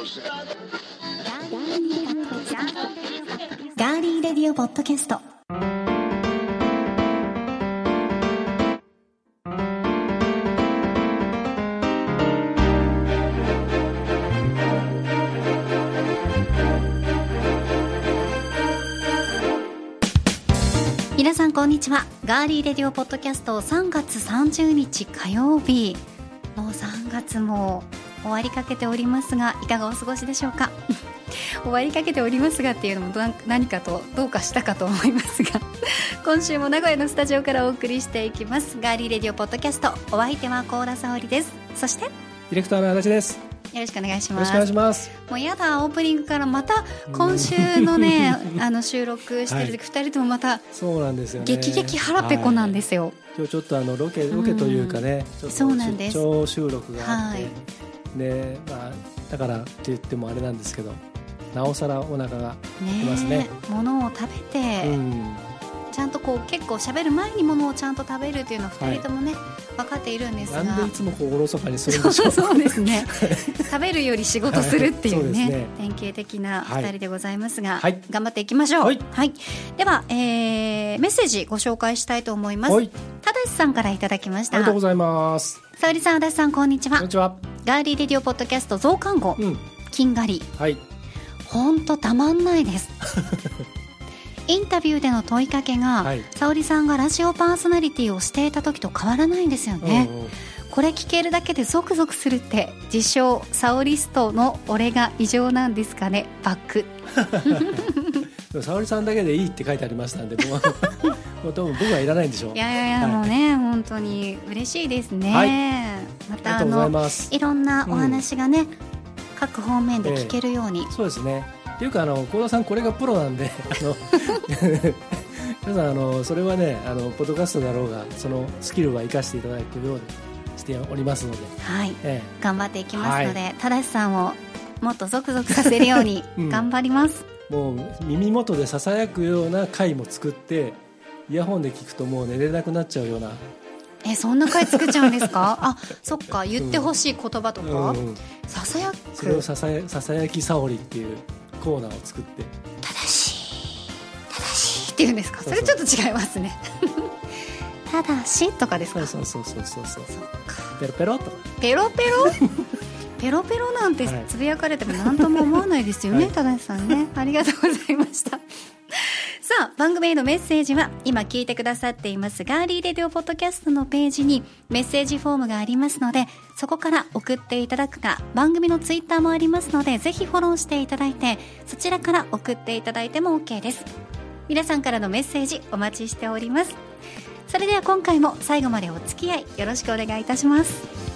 ガーリーレディオポッドキャスト。皆さんこんにちは。ガーリーレディオポッドキャスト3月30日火曜日。もう3月も終わりかけておりますがいかがお過ごしでしょうか？終わりかけておりますがっていうのも何かとどうかしたかと思いますが。今週も名古屋のスタジオからお送りしていきます。ガーリーレディオポッドキャストお相手は高田沙織です。そしてディレクターの足立です。よろしくお願いします。よろしくお願いします。もうやだオープニングからまた今週のね あの収録してる時二、人ともまたそうなんですよ、ね、激激腹ペコなんですよ。はい、今日ちょっとあのロケロケというかね、うん、そうなんです。出張収録があって、はい、ねまあだからって言ってもあれなんですけど、なおさらお腹がきますね。ねものを食べて。うんちゃんとこう結構喋る前にものをちゃんと食べるっていうのは二人ともね、はい、分かっているんですが。なんでいつもこうおろそかにするんでしょう。そうですね。食べるより仕事するっていうねはい、ね。典型的な二人でございますが、はい、頑張っていきましょう、はい、はい、では、えー、メッセージご紹介したいと思います、はい、ただしさんからいただきました。ありがとうございます。沙織さん足立さんこんにちは。こんにちは。ガーリーレディオポッドキャスト増刊号、うん、金狩り。はい。本当たまんないです インタビューでの問いかけが、はい、沙織さんがラジオパーソナリティをしていた時と変わらないんですよね。うんうん。これ聞けるだけでゾクゾクするって自称サオリストの俺が異常なんですかね？バック。沙織さんだけでいいって書いてありましたんでもう もう多分僕はいらないんでしょう。いやいやいや、はい、もうね本当に嬉しいですね、はい、またあのいろんなお話がね、うん、各方面で聞けるように、えー、そうですねっていうかあの幸田さんこれがプロなんであの 皆さんあのそれはねあのポッドキャストだろうがそのスキルは生かしていただくようにしておりますので、はい、ええ、頑張っていきますので、はい、正さんをもっとゾクゾクさせるように 頑張ります、うん、もう耳元でささやくような回も作ってイヤホンで聞くともう寝れなくなっちゃうような。えそんな回作っちゃうんですか？あそっか。言ってほしい言葉とか、うん。うん、ささやく。それをささやささやきさおりっていうコーナーを作って。正しい。正しいって言うんですか？それちょっと違いますね。ただしとかですか？そうそうそうそうそう。ペロペロとペロペロ？ペロペロなんてつぶやかれても何とも思わないですよね、はい、正さんね。ありがとうございましたさあ番組へのメッセージは今聞いてくださっていますガーリーレディオポッドキャストのページにメッセージフォームがありますのでそこから送っていただくか番組のツイッターもありますのでぜひフォローしていただいてそちらから送っていただいても OK です。皆さんからのメッセージお待ちしております。それでは今回も最後までお付き合いよろしくお願いいたします。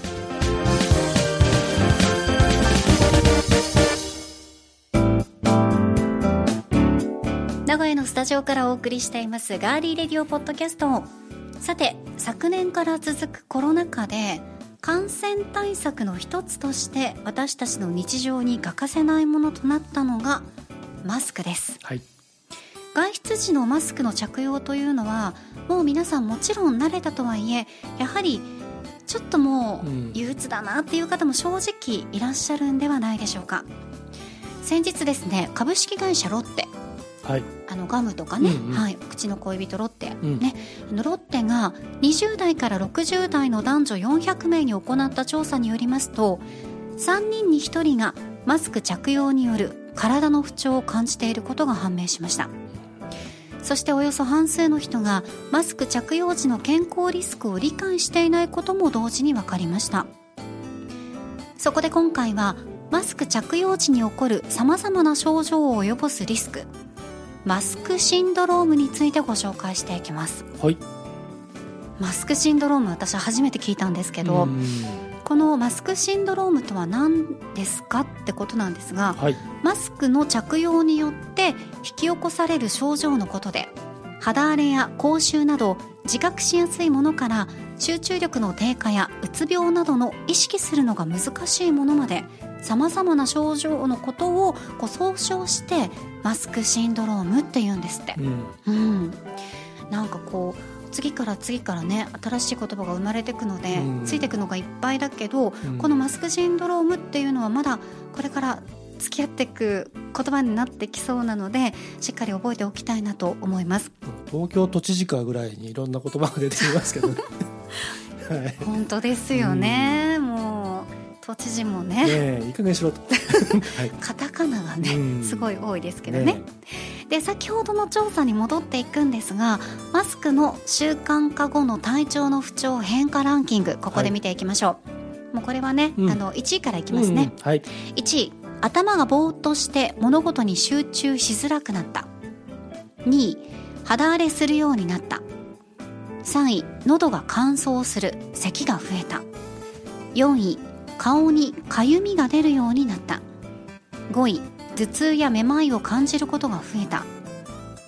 名古屋のスタジオからお送りしていますガーリーレディオポッドキャスト。さて昨年から続くコロナ禍で感染対策の一つとして私たちの日常に欠かせないものとなったのがマスクです、はい、外出時のマスクの着用というのはもう皆さんもちろん慣れたとはいえやはりちょっともう憂鬱だなっていう方も正直いらっしゃるんではないでしょうか。先日ですね株式会社ロッテはい、あのガムとかね、うんうん、はい、口の恋人ロッテ、うん、ね、あのロッテが20代から60代の男女400名に行った調査によりますと3人に1人がマスク着用による体の不調を感じていることが判明しました。そしておよそ半数の人がマスク着用時の健康リスクを理解していないことも同時に分かりました。そこで今回はマスク着用時に起こるさまざまな症状を及ぼすリスクマスクシンドロームについてご紹介していきます。はい。マスクシンドローム私初めて聞いたんですけどこのマスクシンドロームとは何ですかってことなんですが、はい、マスクの着用によって引き起こされる症状のことで肌荒れや口臭など自覚しやすいものから集中力の低下やうつ病などの意識するのが難しいものまでさまざまな症状のことをこう総称してマスクシンドロームって言うんですって、うん、うん、なんかこう次から次からね新しい言葉が生まれていくので、うん。ついていくのがいっぱいだけど、うん。このマスクシンドロームっていうのはまだこれから付き合っていく言葉になってきそうなのでしっかり覚えておきたいなと思います。東京都知事かぐらいにいろんな言葉が出てきますけどね。はい。本当ですよね、もう都知事もね。ねえいい加しろと。はい。カタカナがね、うん。すごい多いですけどね。ね。で先ほどの調査に戻っていくんですがマスクの習慣化後の体調の不調変化ランキングここで見ていきましょう、もうこれはね、うん。あの1位からいきますね、うんはい。1位頭がぼーっとして物事に集中しづらくなった。2位肌荒れするようになった。3位喉が乾燥する。咳が増えた。4位顔にかゆみが出るようになった。5位頭痛やめまいを感じることが増えた。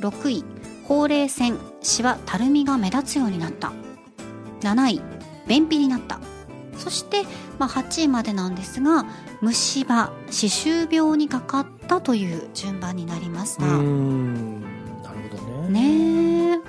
6位ほうれい線シワたるみが目立つようになった。7位便秘になった。そして、まあ、8位までなんですが虫歯歯周病にかかったという順番になりましうた、んなるほどね。ねえ。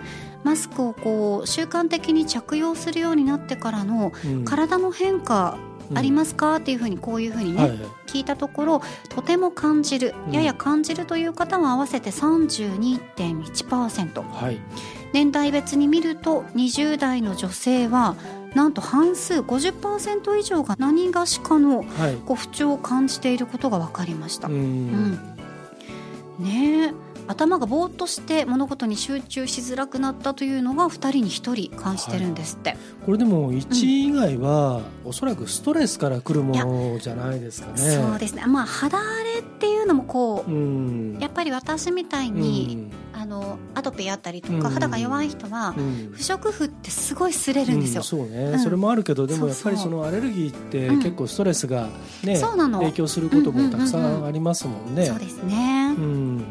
マスクをこう習慣的に着用するようになってからのうん。体の変化ありますか、っていうふうにこういうふうにね、はい。はい聞いたところとても感じるうん。やや感じるという方は合わせて32.1%はい。年代別に見ると20代の女性はなんと半数50%以上が何がしかのはい。こう不調を感じていることが分かりました、ねえ頭がぼーっとして物事に集中しづらくなったというのが2人に1人感じてるんですって、これでも1位以外は、おそらくストレスから来るものじゃないですかね。そうですね。まあ肌荒れっていうのもこううん。やっぱり私みたいに、あのアトピーあったりとか、うん。肌が弱い人はうん。うん不織布ってすごい擦れるんですよ、うんそうね、うん。それもあるけどでもやっぱりそのアレルギーってうん。結構ストレスがね、そうなの。影響することもたくさうんうんうんうん。んありますもんね。そうですね、うん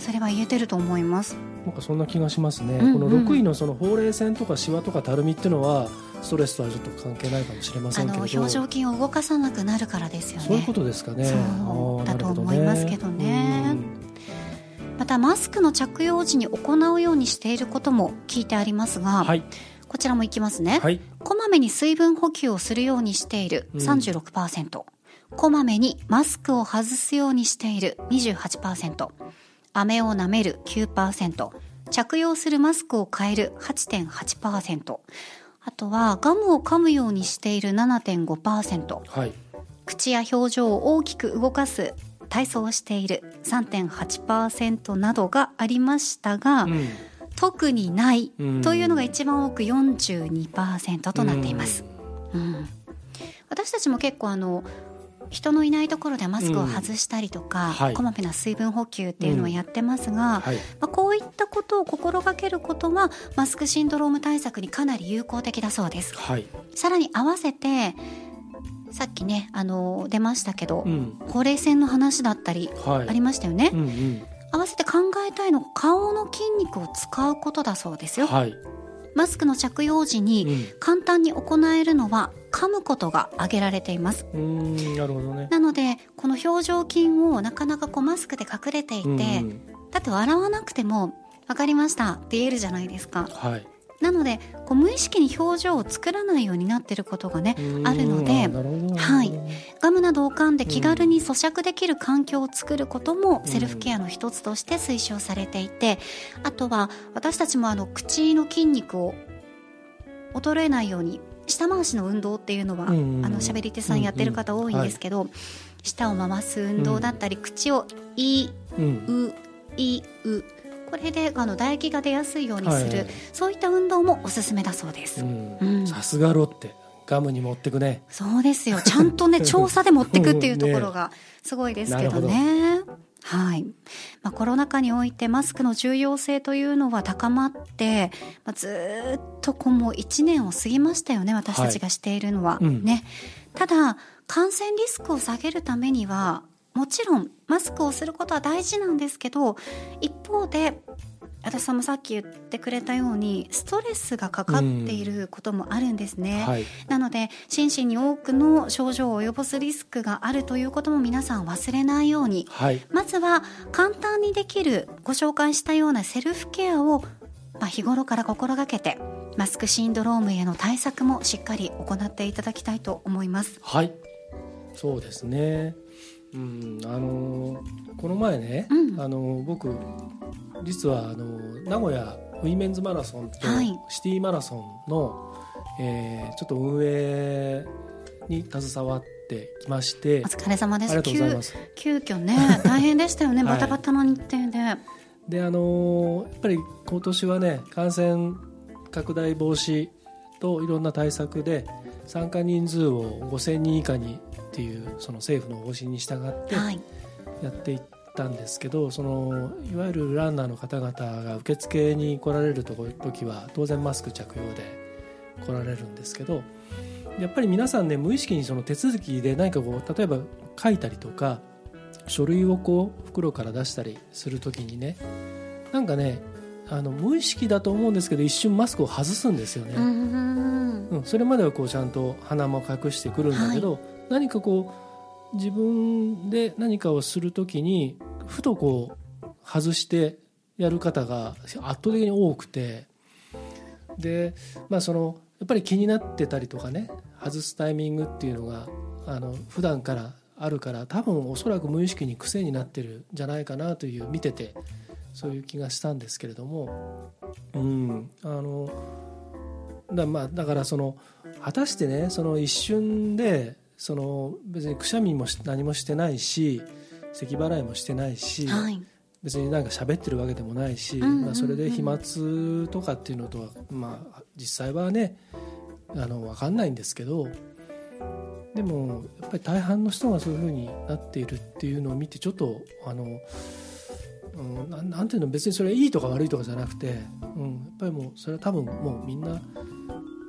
それは言えてると思います。なんかそんな気がしますね、うんうん。この6位のそのほうれい線とかシワとかたるみっていうのはストレスとはちょっと関係ないかもしれませあんけれどの表情筋を動かさなくなるからですよね。そういうことですかね。そうだと思いますけどね。またマスクの着用時に行うようにしていることも聞いてありますが、うんはい。こちらもいきますね、はい。こまめに水分補給をするようにしているうん。36%、こまめにマスクを外すようにしている28%飴を舐める9%着用するマスクを変える8.8%あとはガムを噛むようにしている7.5%はい。口や表情を大きく動かす体操をしている3.8%などがありましたが、うん。特にないうん。というのが一番多く42%となっています、うん。私たちも結構あの人のいないところでマスクを外したりとか、うんはい。こまめな水分補給っていうのはやってますが、はい。まあ、こういったことを心がけることはマスクシンドローム対策にかなり有効的だそうです。はい。さらに合わせてさっきねあの出ましたけど、うん。ほうれい線の話だったりはい。ありましたよね、うんうん。合わせて考えたいのが顔の筋肉を使うことだそうですよ。はい。マスクの着用時うにん。簡単に行えるのは噛むことが挙げられています。うんなるほどね。なのでこの表情筋をなかなかこうマスクで隠れていて、うんだって笑わなくても分かりましたって言えるじゃないですか。はい。なのでこう無意識に表情を作らないようになってることがねうんあるのではい。ガムなどを噛んで気軽に咀嚼できる環境を作ることもセルフケアの一つとして推奨されていてあとは私たちもあの口の筋肉を衰えないように下回しの運動っていうのは、うんあの喋り手さんやってる方多いんですけど、舌を回す運動だったり、口を「い」うん。う「い」うこれであの唾液が出やすいようにする、はいはい。そういった運動もおすすめだそうです。さすがロッテ。ガムに持ってくね。そうですよ。ちゃんとね、調査で持ってくっていうところがすごいですけどね。はい。まあ、コロナ禍においてマスクの重要性というのは高まって、まあ、ずーっとこうもう1年を過ぎましたよね、私たちがしているのは。はいうんね。ただ、感染リスクを下げるためには、もちろんマスクをすることは大事なんですけど、一方で、私さんもさっき言ってくれたようにストレスがかかっていることもあるんですね、はい。なので心身に多くの症状を及ぼすリスクがあるということも皆さん忘れないようにはい。まずは簡単にできるご紹介したようなセルフケアをまあ、日頃から心がけてマスクシンドロームへの対策もしっかり行っていただきたいと思います。はい。そうですねうんあのこの前ね、うん。あの僕実はあの名古屋ウィメンズマラソンとはい。シティマラソンの、えーちょっと運営に携わってきましてお疲れ様です。ありがとうございます。急急遽ね 大変でしたよね。はい。バタバタの日程で、であのやっぱり今年はね感染拡大防止といろんな対策で参加人数を5000人以下にっていうその政府の方針に従ってはい。やっていったんですけどそのいわゆるランナーの方々が受付に来られるとこ時は当然マスク着用で来られるんですけどやっぱり皆さんね無意識にその手続きで何かこう例えば書いたりとか書類をこう袋から出したりする時にねなんかねあの無意識だと思うんですけど一瞬マスクを外すんですよね。うーんうん、それまではこうちゃんと鼻も隠してくるんだけど、何かこう自分で何かをするときにふとこう外してやる方が圧倒的に多くてで、まあ、そのやっぱり気になってたりとかね外すタイミングっていうのがあの普段からあるから多分おそらく無意識に癖になってるんじゃないかなという見ててそういう気がしたんですけれども、うん、あのだまあだからその果たしてねその一瞬でその別にくしゃみもし何もしてないし咳払いもしてないし、はい。別になんか喋ってるわけでもないし、うんうんうんまあ、それで飛沫とかっていうのとは、まあ、実際はねあの分かんないんですけどでもやっぱり大半の人がそういうふうになっているっていうのを見てちょっとあの、うん、なんなんていうの別にそれはいいとか悪いとかじゃなくて、うん、やっぱりもうそれは多分もうみんな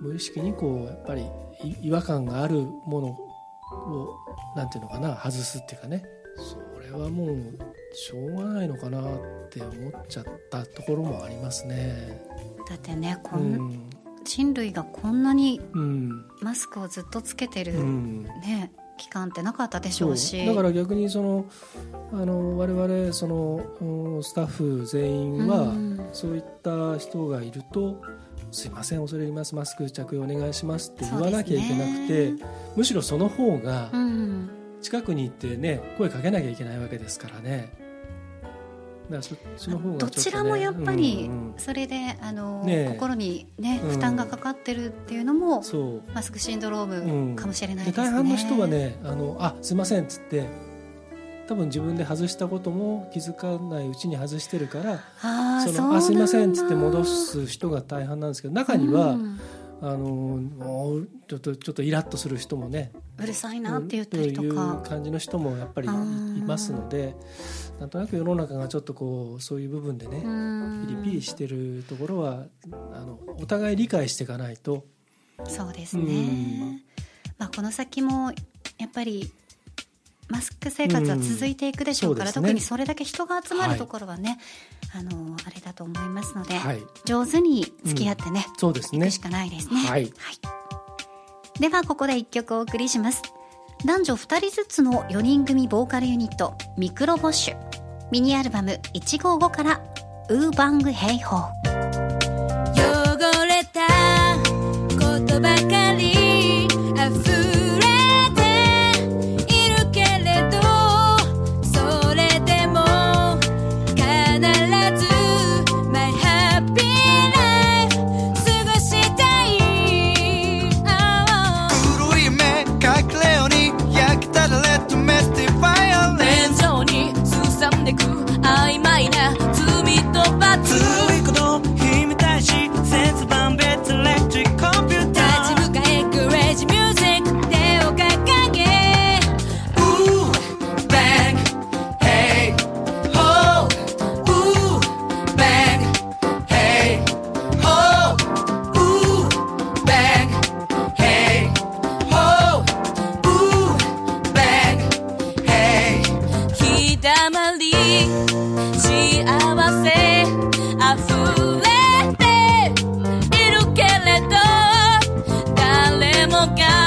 無意識にこうやっぱりい違和感があるものをなんていうのかな外すっていうかね。それはもうしょうがないのかなって思っちゃったところもありますね。だってねこ、うん。ん人類がこんなにうん。マスクをずっとつけてる、うん。ね期間ってなかったでしょうし。だから逆にそのあの我々そのうんスタッフ全員はうん。そういった人がいると「すいません恐れ入ります。マスク着用お願いします」って言わなきゃいけなくて、ね。むしろその方がうん。近くに行ってね声かけなきゃいけないわけですからね。だからそっちの方がちょどちらもやっぱりうんうんそれであの、ねえ。心にねうん。負担がかかってるっていうのも、そう。マスクシンドローうん。ムかもしれないでですね、大半の人はね「あのあすいません」っつって多分自分で外したことも気づかないうちに外してるからそのあすいませんっつって戻す人が大半なんですけど中には、うん。あのちょっとちょっとイラッとする人もねうるさいなって言ったりというか、感じの人もやっぱりいますのでなんとなく世の中がちょっとこうそういう部分でねうん。ピリピリしてるところはあのお互い理解していかないと。そうですね、うん。まあ、この先もやっぱりマスク生活は続いていくでしょうから、うんそうね。特にそれだけ人が集まはい。るところはね、あのあれだと思いますので、はい。上手に付き合ってね、そうですね。しかないですね。はい。ではここで一曲お送りします。男女2人ずつの4人組ボーカルユニットミクロボッシュ。ミニアルバム155からウーバングヘイホー誰も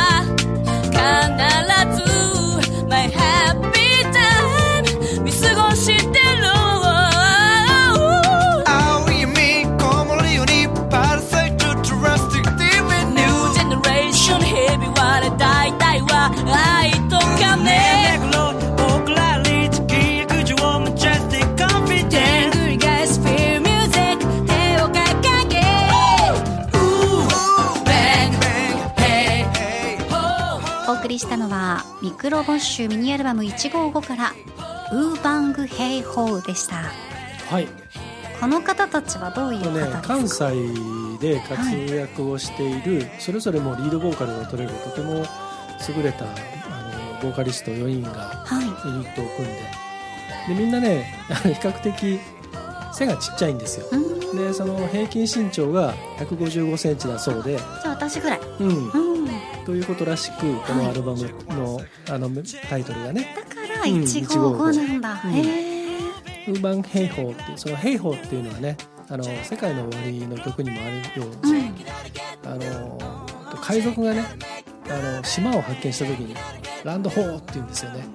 クロボッシュミニアルバム155からウーバングヘイホーでした。はい。この方たちはどういう方関ですか、西で活躍をしている、それぞれもリードボーカルを取れるとても優れたあのボーカリスト4人がはい。ユニットを組んで。でみんなね比較的背がちっちゃいんですよ。でその平均身長が1 5 5センチだそうで、じゃあ私ぐらい。うん、うん。ということらしくこのアルバムの,、あのタイトルがね。だからうん155なんだ、うんへえ「ウーバン兵法」っていうその兵法っていうのはねあの世界の終わりの曲にもあるように、うん。あの海賊がねあの島を発見した時にランドホーって言うんですよね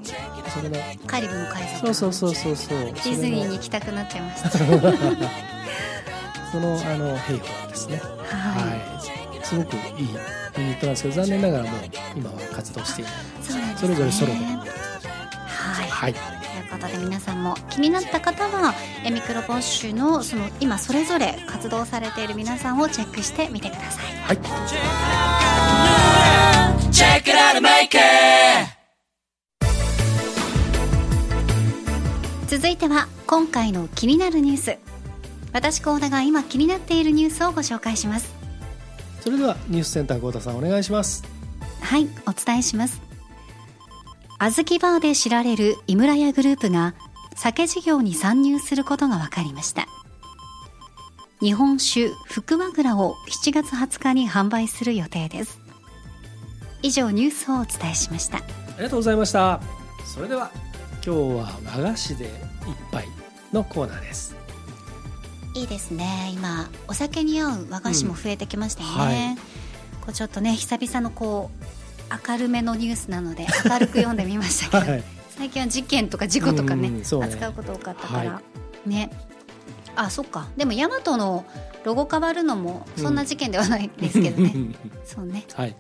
それのカリブの海賊。そうそうそうそうそう。ディズニーに行きたくなっちゃいました。そのあの兵法ですね。ははい。すごくいいユニットなんですけど残念ながらもう今は活動していない。いそうなんですね。それぞれソロではい。はい。ということで皆さんも気になった方はエミクロボッシュのその今それぞれ活動されている皆さんをチェックしてみてください。はい。Check it out and make it 続いては今回の気になるニュース。私高田が今気になっているニュースをご紹介します。それではニュースセンター豪太さんお願いします。はいお伝えします。小豆バーで知られる井村屋グループが酒事業に参入することが分かりました。日本酒福和蔵を7月20日に販売する予定です。以上ニュースをお伝えしました。ありがとうございました。それでは今日は和菓子で一杯のコーナーです。いいですね。今お酒に合う和菓子も増えてきましたよね、こうちょっとね久々のこう明るめのニュースなので明るく読んでみましたけど、はい。最近は事件とか事故とかね,、ね。扱うこと多かったから、はね。あそっか。でもヤマトのロゴ変わるのもそんな事件ではないですけどね、そうね。はい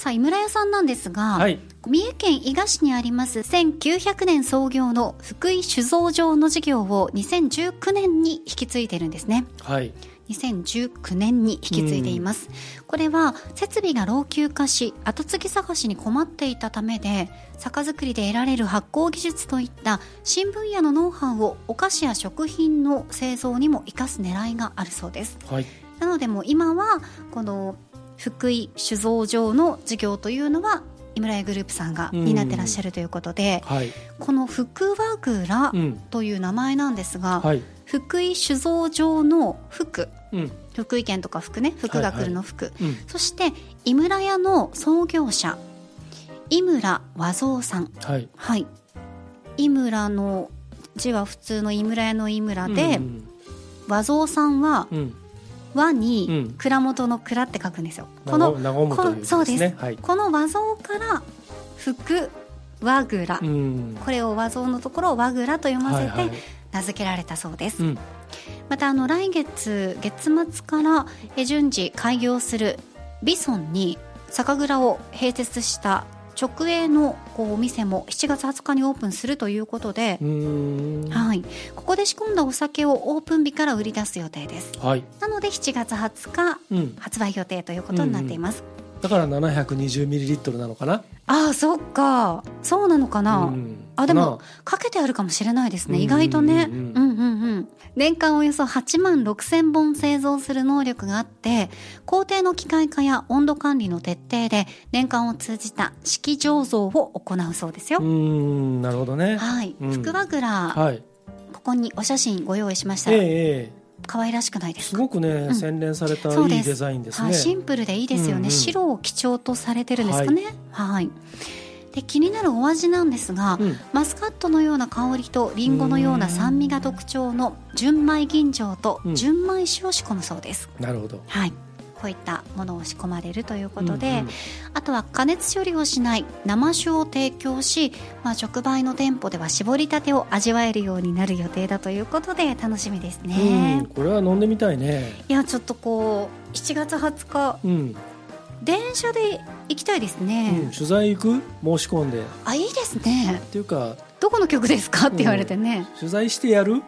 さあ井村屋さんなんですが、はい。三重県伊賀市にあります1900年創業の福井酒造場の事業を2019年に引き継いでるんですね。はい。2019年に引き継いでいます、これは設備が老朽化し後継ぎ探しに困っていたためで酒造りで得られる発酵技術といった新分野のノウハウをお菓子や食品の製造にも生かす狙いがあるそうです。はい。なのでもう今はこの福井酒造場の事業というのは井村屋グループさんが担ってらっしゃるということで、はい。この福和蔵うん。という名前なんですが、はい。福井酒造場の福うん。福井県とか福ね福が来るの福、うん。そして井村屋の創業者井村和蔵さん。はい。はい。井村の字は普通の井村屋の井村で、うん和蔵さんはうん和にうん。蔵元の蔵って書くんですよ、うんこのね。こそうです、はい。この和蔵から福和蔵、うん。これを和蔵のところを和蔵と読ませはいはい。て名付けられたそうです、うん。またあの来月月末からえ順次開業するビソンに酒蔵を併設した直営のこうお店も7月20日にオープンするということではい、ここで仕込んだお酒をオープン日から売り出す予定です。はい。なので7月20日うん。発売予定ということになっています、だから720ミリリットルなのかな？ああそっか。そうなのかな、うん。あでもかけてあるかもしれないですね。うん。意外とね。ううんん。うんうん。年間およそ8万6千本製造する能力があって工程の機械化や温度管理の徹底で年間を通じた式醸造を行うそうですよ、うーんなるほどね。はい、うん。福和蔵、はい。ここにお写真ご用意しました、ええええ。可愛らしくないですか？すごくね、ん。洗練されたいいデザインですね。はい、シンプルでいいですよね、うんうん。白を基調とされてるんですかね。はい、で気になるお味なんですが、うん。マスカットのような香りとリンゴのような酸味が特徴の純米吟醸とうん。純米酒を仕込むそうです、なるほど。はい。こういったものを仕込まれるということで、うんうんあとは加熱処理をしない生酒を提供し、まあ、直売の店舗では絞りたてを味わえるようになる予定だということで楽しみですね、うん。これは飲んでみたいね。いやちょっとこう7月20日うん、電車で行きたいですうねん、、取材行く？申し込んで。っあいいですね。ていうかどこの曲ですか？って言われてね、取材してやる？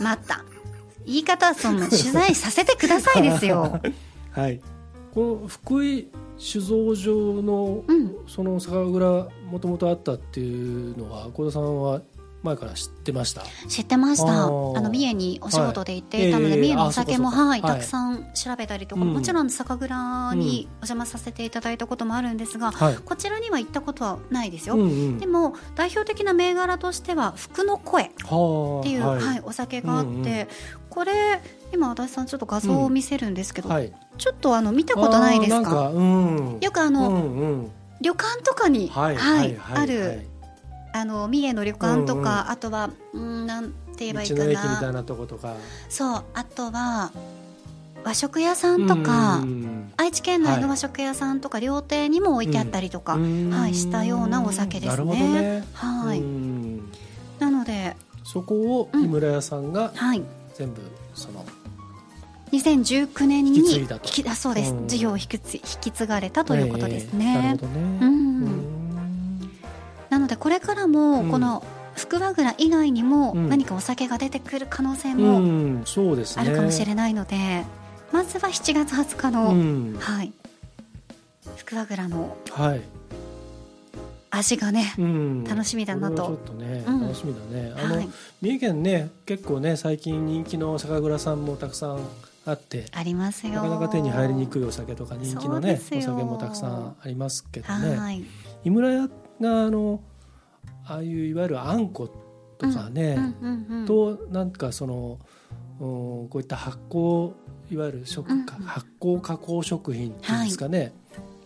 待った。言い方はその取材させてくださいですよ。はい。この福井酒造場のうん。その酒蔵もともとあったっていうのは幸田さんは前から知ってました？知ってました。あの三重にお仕事で行ってい。たので、はいええ三重のお酒も、はい、はい。たくさん調べたりとか、うん。もちろん酒蔵にお邪魔させていただいたこともあるんですが、はい。こちらには行ったことはないですよ、うんうん。でも代表的な銘柄としては福の声はあっていう、はい。はいお酒があって、うんうんこれ今足立さんちょっと画像を見せるんですけど、はい。ちょっとあの見たことないですか？うん。よくあの、うんうん。旅館とかに、はい。ある、あの三重の旅館とか、あとはうんなんて言えばいいか道の駅みたいななとことか。そう。あとは和食屋さんとか、うんうん愛知県内の和食屋さんとか料亭にも置いてあったりとか、うん。はいしたようなお酒ですね。ね。はい、うん。なので、そこを井村屋さんがはい、全部その2019年に引き継いだそうです、うん。事業を引き継引き継がれたということですね。ええ。なるほどね。うん。うんなのでこれからもうん。この福和蔵以外にもうん。何かお酒が出てくる可能性うもあるかもしれないので、まずは7月20日の、うん。はい。福和蔵のはい。味がね、うん。楽しみだなと。ちょっとねうん。楽しみだね。あのはい、三重県ね結構ね最近人気の酒蔵さんもたくさんあってありますよ。なかなか手に入りにくいお酒とか人気のねお酒もたくさんありますけどね。はい、井村屋があのああいういわゆるあんことかね、うんうんうん、となんかそのうんこういった発酵いわゆる食、うん発酵加工食品っていうんですかね、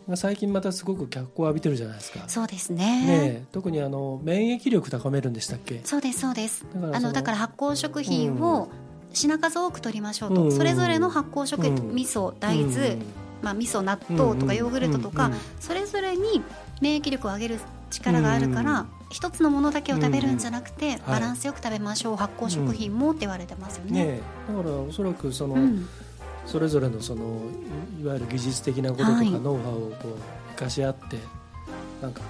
が最近またすごく脚光を浴びてるじゃないですか。そうですね。ねえ特にあの免疫力高めるんでしたっけ？そうですそうです。だからそのあのだから発酵食品を品数多く取りましょうと、うん。それぞれの発酵食品、うん。味噌大豆、まあ、味噌納豆とかヨーグルトとか、うんうん。それぞれに免疫力を上げる力があるから、うん。一つのものだけを食べるんじゃなくて、はいバランスよく食べましょう発酵食品もって言われてますよね。ねえ。だからおそらくその、うん。それぞれのそのいいわゆる技術的なこととかはい。ノウハウをこう生かし合ってなんか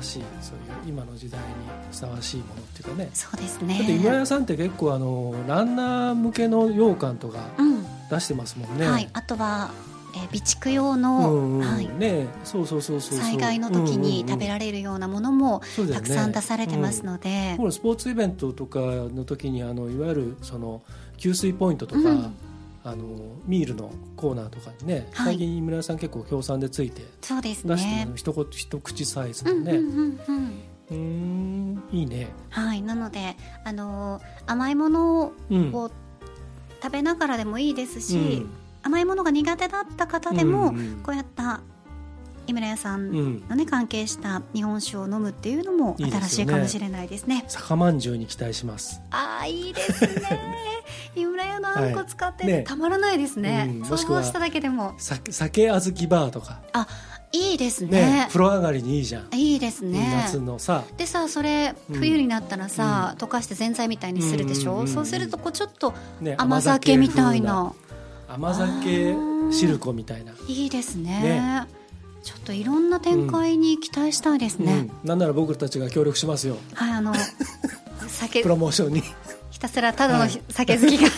新しいそういう今の時代にふさわしいものっていうかね。そうですだって井村ね。屋さんって結構あのランナー向けの羊羹とかうん。出してますもんね。はい、あとは、えー備蓄用の、うんうん。はい、ねそうそうそうそう災害の時に食べられるようなものもれたくさん出されてますので、このスポーツイベントとかの時にあのいわゆるその給水ポイントとか、うん。あのミールのコーナーとかにね、はい。最近井村屋さん結構協賛でついてそうです出してねるの、一口一口サイズのね。うんうんうんうん。うーんいいね。はい、なので、あのー甘いものうん。を食べながらでもいいですし、うん甘いものが苦手だった方でも、うんうんこうやった井村屋さんうん。のね関係した日本酒を飲むっていうのも新しいかもしれないですね。酒まんじゅうに期待します。ああいいですね。井村屋のあんこ使ってはい。ね。たまらないですね。うん。も想像しただけでも。酒酒小豆バーとか。あいいですね。ね。風呂上がりにいいじゃん、いいですね。夏のさ。でさそれうん。冬になったらさ、溶かして全菜みたいにするでしょ、うんうんうんそうするとこうちょっとね甘酒みたいな甘酒汁粉みたいな、いいですね。ね。ちょっといろんな展開に期待したいですね、うん、なんなら僕たちが協力しますよ。はいあの酒。プロモーションに。ひたすらただのはい。酒好きが、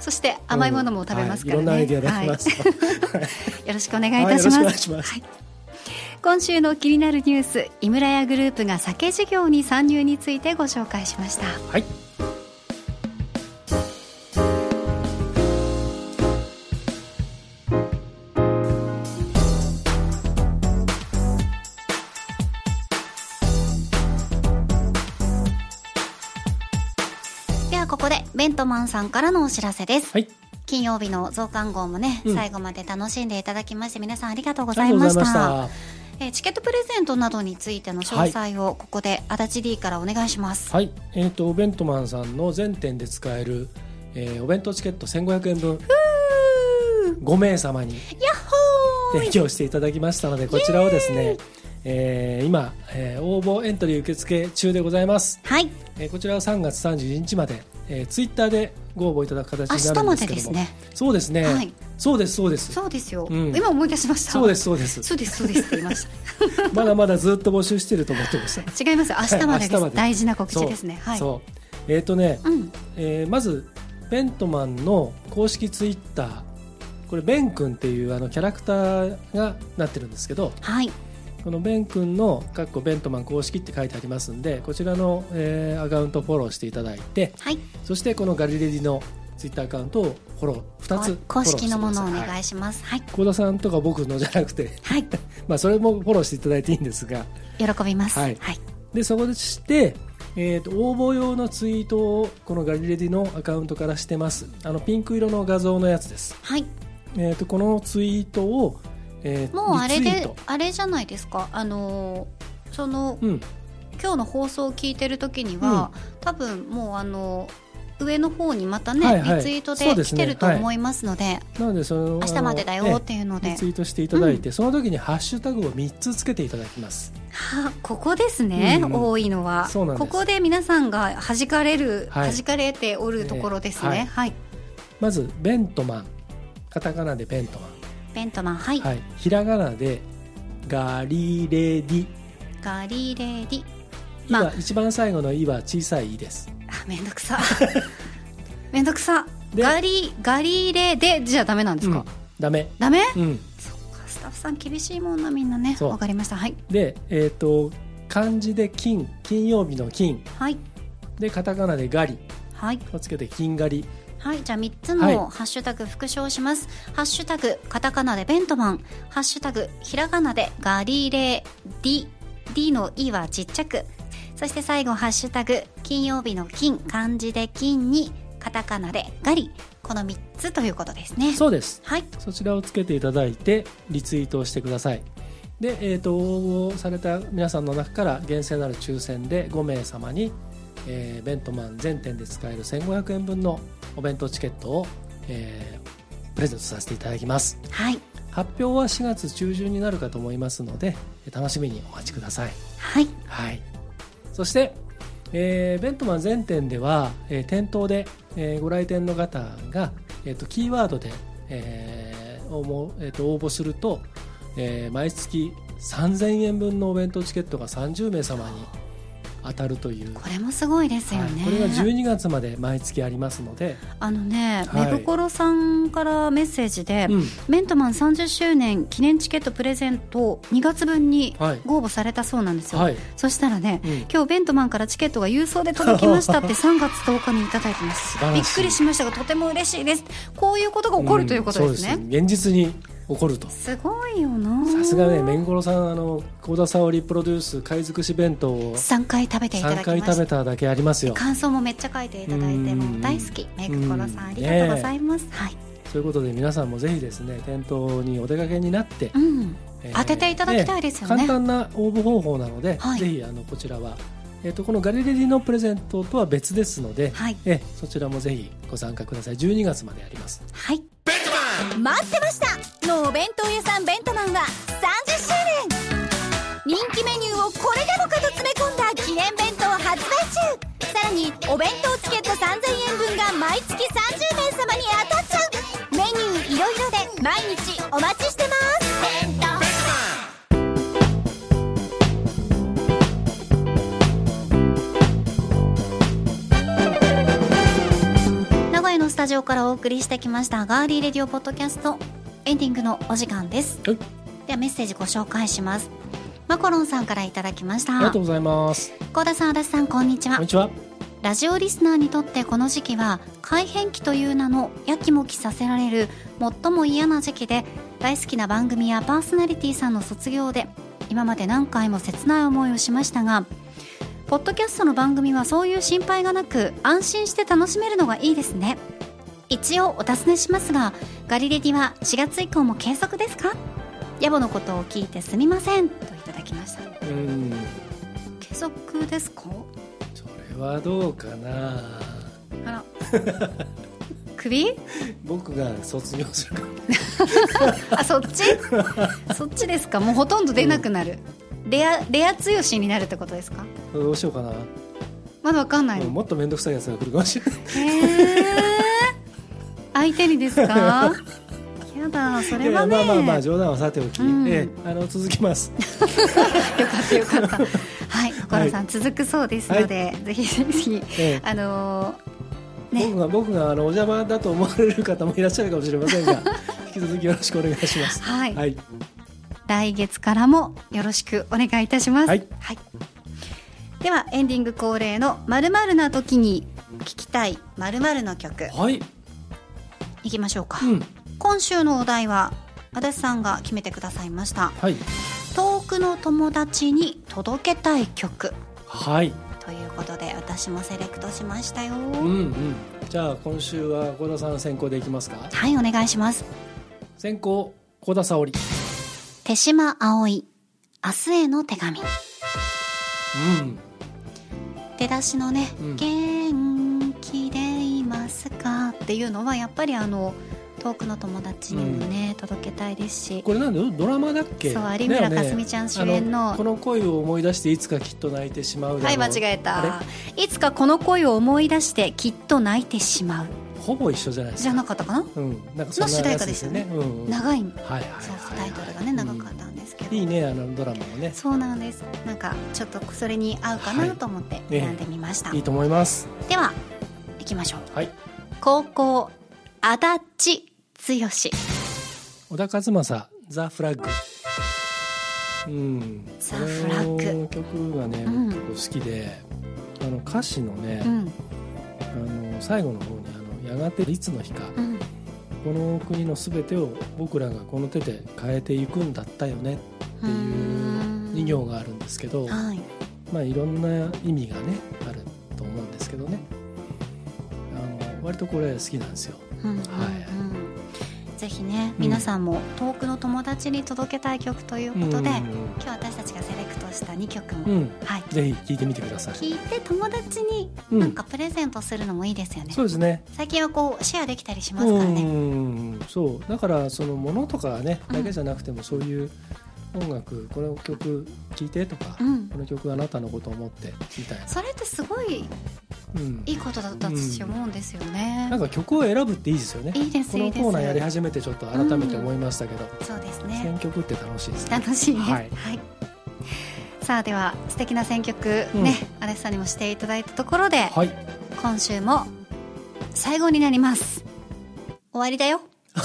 そして甘いものも食べますからね、うん。はい、いろんなアイデア出します。よ、はい。よろしくお願いいたします,、はいよろしくお願いします。はい。今週の気になるニュース井村屋グループが酒事業に参入についてご紹介しました。はいベントマンさんからのお知らせです。はい。金曜日の増刊号もね、うん。最後まで楽しんでいただきまして皆さんありがとうございました。えーチケットプレゼントなどについての詳細をここで足立 D からお願いします、はい。えー、とお弁当マンさんの全店で使える、えーお弁当チケット1500円分。5名様に提供していただきましたのでこちらをですね、えー今、えー応募エントリー受付中でございます、はい。えーこちらは3月31日まで、えー、ツイッターでご応募いただく形明になるんですけども。でですね。そうですね、はい。そうですそうです。そうですよ、うん。今思い出しました。そうですそうです。そうですそうですって言いまし まだまだずっと募集してると思ってましたた違いますよ。明日までです、はいで。大事な告知ですね。はい。そう。えっ、とね、うん。えーまずベントマンの公式ツイッター。これベン君っていうあのキャラクターがなってるんですけど。はいこのベン君の「かっこベントマン公式」って書いてありますんでこちらの、えーアカウントフォローしていただいてはい。そしてこのガリレディのツイッターアカウントをフォロー2つ公式のものをお願いします。はい。幸田さんとか僕のじゃなくて。はい。まあそれもフォローしていただいていいんですが。喜びます。はい。はい。でそこでして、えー、と応募用のツイートをこのガリレディのアカウントからしてます。あのピンク色の画像のやつです、はい。えー、とこのツイートを、えーもうあれであれじゃないですか。あのーそのうん。今日の放送を聞いてる時には、多分もうあの上の方にまたね、はいはい。リツイートで来てると思いますのでなのでその明日までだよっていうので、リツイートしていただいて、その時にハッシュタグを3つつけていただきます。はあここですね、うん。うん多いのは。ここで皆さんが弾かれる、はい。弾かれておるところですね、ええはい。まずベントマン。カタカナでベントマベントマンはい、ン、はい、ひらがなでガリレディ。ガリレディ「い」まあ。は一番最後の「い」は小さい「い」です。あめんどくさ。めんどくさ。でガリガリレでじゃダメなんですか、うん。ダメ。ダメ？うん。そっか。スタッフさん厳しいもんなみんなね。わかりました。はい。でえっ、と漢字で金金曜日の金。はい。でカタカナでガリ。はい。をつけて金ガリはい、じゃあ3つはいのハッシュタグ復唱します。ハッシュタグ、カタカナでベントマン。ハッシュタグ、ひらがなでガリレディ。D の E はちっちゃく。そして最後、ハッシュタグ、金曜日の金、漢字で金に、カタカナでガリ。この3つということですね。そうですはい。そちらをつけていただいてリツイートをしてくださいで、えー、と応募された皆さんの中から厳正なる抽選で5名様に、えーベントマン全店で使える1500円分のお弁当チケットを、えープレゼントさせていただきますはい。発表は4月中旬になるかと思いますので楽しみにお待ちくださいはい。はい、そして、えーベントマン全店では、えー店頭で、えーご来店の方が、えー、とキーワードで、えー応募えーと応募すると、えー毎月3000円分のお弁当チケットが30名様に当たるという、これもすごいですよね。はい。これが12月まで毎月ありますので、あのね、はい。メブコロさんからメッセージで、うん。メントマン30周年記念チケットプレゼント2月分にはい。ご応募されたそうなんですよ、はい。そしたらね、うん。今日ベントマンからチケットが郵送で届きましたって 3月10日にいただいてます。びっくりしましたがとても嬉しいです。こういうことが起こるということですね、うん現実に起こると。すごいよな。さすがねめんごろさんあの幸田沙織プロデュース貝尽くし弁当を3回食べていただ3回きました。食べただけありますよ。感想もめっちゃ書いていただいてうん。もう大好きメイクコロさんうんありがとうございます、はい、ということで皆さんもぜひですね店頭にお出かけになって、うん、えー当てていただきたいですよね。簡単な応募方法なので、はい。ぜひあのこちらは、えー、とこのガリレディのプレゼントとは別ですので、はい。えーそちらもぜひご参加ください。12月まであります。はい待ってました。のお弁当屋さんベントマンは30周年。人気メニューをこれでもかと詰め込んだ記念弁当発売中。さらにお弁当チケット3000円分が毎月30名様に当たっちゃう。メニューいろいろで毎日名古屋のスタジオからお送りしてきましたガーリーレディオポッドキャスト。エンディングのお時間です。はい。ではメッセージご紹介します。マコロンさんからいただきました。ありがとうございます。高田さん足立さんこんにちは。こんにちは。ラジオリスナーにとってこの時期は改変期という名のやきもきさせられる最も嫌な時期で大好きな番組やパーソナリティさんの卒業で今まで何回も切ない思いをしましたがポッドキャストの番組はそういう心配がなく安心して楽しめるのがいいですね。一応お尋ねしますがガリレディは4月以降も継続ですか？野暮のことを聞いてすみません。といただきました。うん。継続ですか？それはどうかな。あら。首？僕が卒業するか あそっち？そっちですか？もうほとんど出なくなる、レアレア強しになるってことですか？どうしようかな、まだわかんない。のもっと面倒くさいやつが来るかもしれない。へえ相手にですか？やだそれはね。まあまあまあ冗談はさておき、うん。ええあの続きます。よかったよかった。はい小原さん、続くそうですので、ぜひぜひええ。あのーね。僕が僕があのお邪魔だと思われる方もいらっしゃるかもしれませんが 引き続きよろしくお願いします。はい、はい。来月からもよろしくお願いいたします。はいではエンディング恒例のまるまるな時に聞きたいまるまるの曲はいいきましょうか。うん今週のお題は足立さんが決めてくださいました。はい遠くの友達に届けたい曲はいということで私もセレクトしましたよ。うんうんじゃあ今週は小田さん先行でいきますか？はいお願いします。先行小田沙織手島葵明日への手紙。うん出だしのね「うん。元気でいますか?」っていうのはやっぱりあの遠くの友達にもね、届けたいですし。これなんだよドラマだっけ？そう有村架純ちゃん主演のあこの恋を思い出していつかきっと泣いてしまうはい間違えあたいつかこの恋を思い出してきっと泣いてしまうほぼ一緒じゃないですじゃかなかったかな？うん。なんかそんなやつですよね。の主題歌うんうん。長いんはいはいはい。そうタイトルがね長かったんですけど、いいねあのドラマもね。そうなんです。なんかちょっとそれに合うかなと思って選んでみました、いいと思います。では行きましょう。はい。高校足立剛。小田和正ザ・フラッグ。うん。ザフラッグ。この曲がね、うん。結構好きであの歌詞のね、うん。あの最後の方にあの「やがていつの日か、うん。この国の全てを僕らがこの手で変えていくんだったよね」っていう2行があるんですけど、はい。まあいろんな意味がねあると思うんですけどね。あの割とこれ好きなんですよ。うんうんうん。はい。ぜひねうん皆さんも遠くの友達に届けたい曲ということで、うん。今日私たちがセレした2曲も、うん。はい、ぜひ聴いてみてください。聞いて友達にうん。なんかプレゼントするのもいいですよね、そうですね。最近はこうシェアできたりしますからね。うん。そう。だからそのものとかねうん。だけじゃなくてもそういう音楽この曲聴いてとか、うん。この曲あなたのことを思ってみたいな、それってすごいうん。いいことだったと私思うんですよね、なんか曲を選ぶっていいですよね。いいですこのいいです。コーナーやり始めてちょっと改めて思いましたけど、そうですね。選曲って楽しいですね。楽しいねはいさあでは素敵な選曲ね、アレスさんにもしていただいたところで、はい。今週も最後になります。終わりだよ。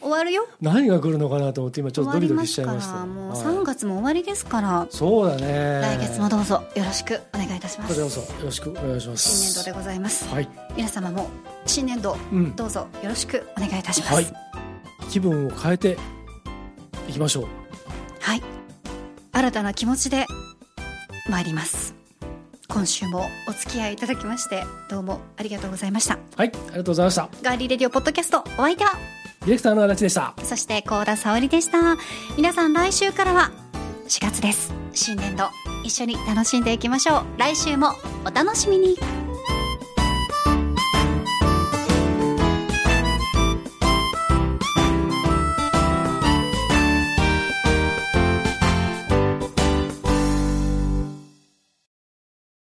終わるよ。何が来るのかなと思って今ちょっとドキドキしちゃいました。らもうはい。3月も終わりですから、そうだね。来月もどうぞよろしくお願いいたします。こちらこそよろしくお願いします。新年度でございます。はい、皆様も新年度うんどうぞよろしくお願いいたします。はい気分を変えていきましょうはい新たな気持ちで参ります。今週もお付き合いいただきましてどうもありがとうございました。はいありがとうございました。ガーリーレディオポッドキャストお相手はディレクターの足立でした。そして高田沙織でした。皆さん来週からは4月です。新年度一緒に楽しんでいきましょう。来週もお楽しみに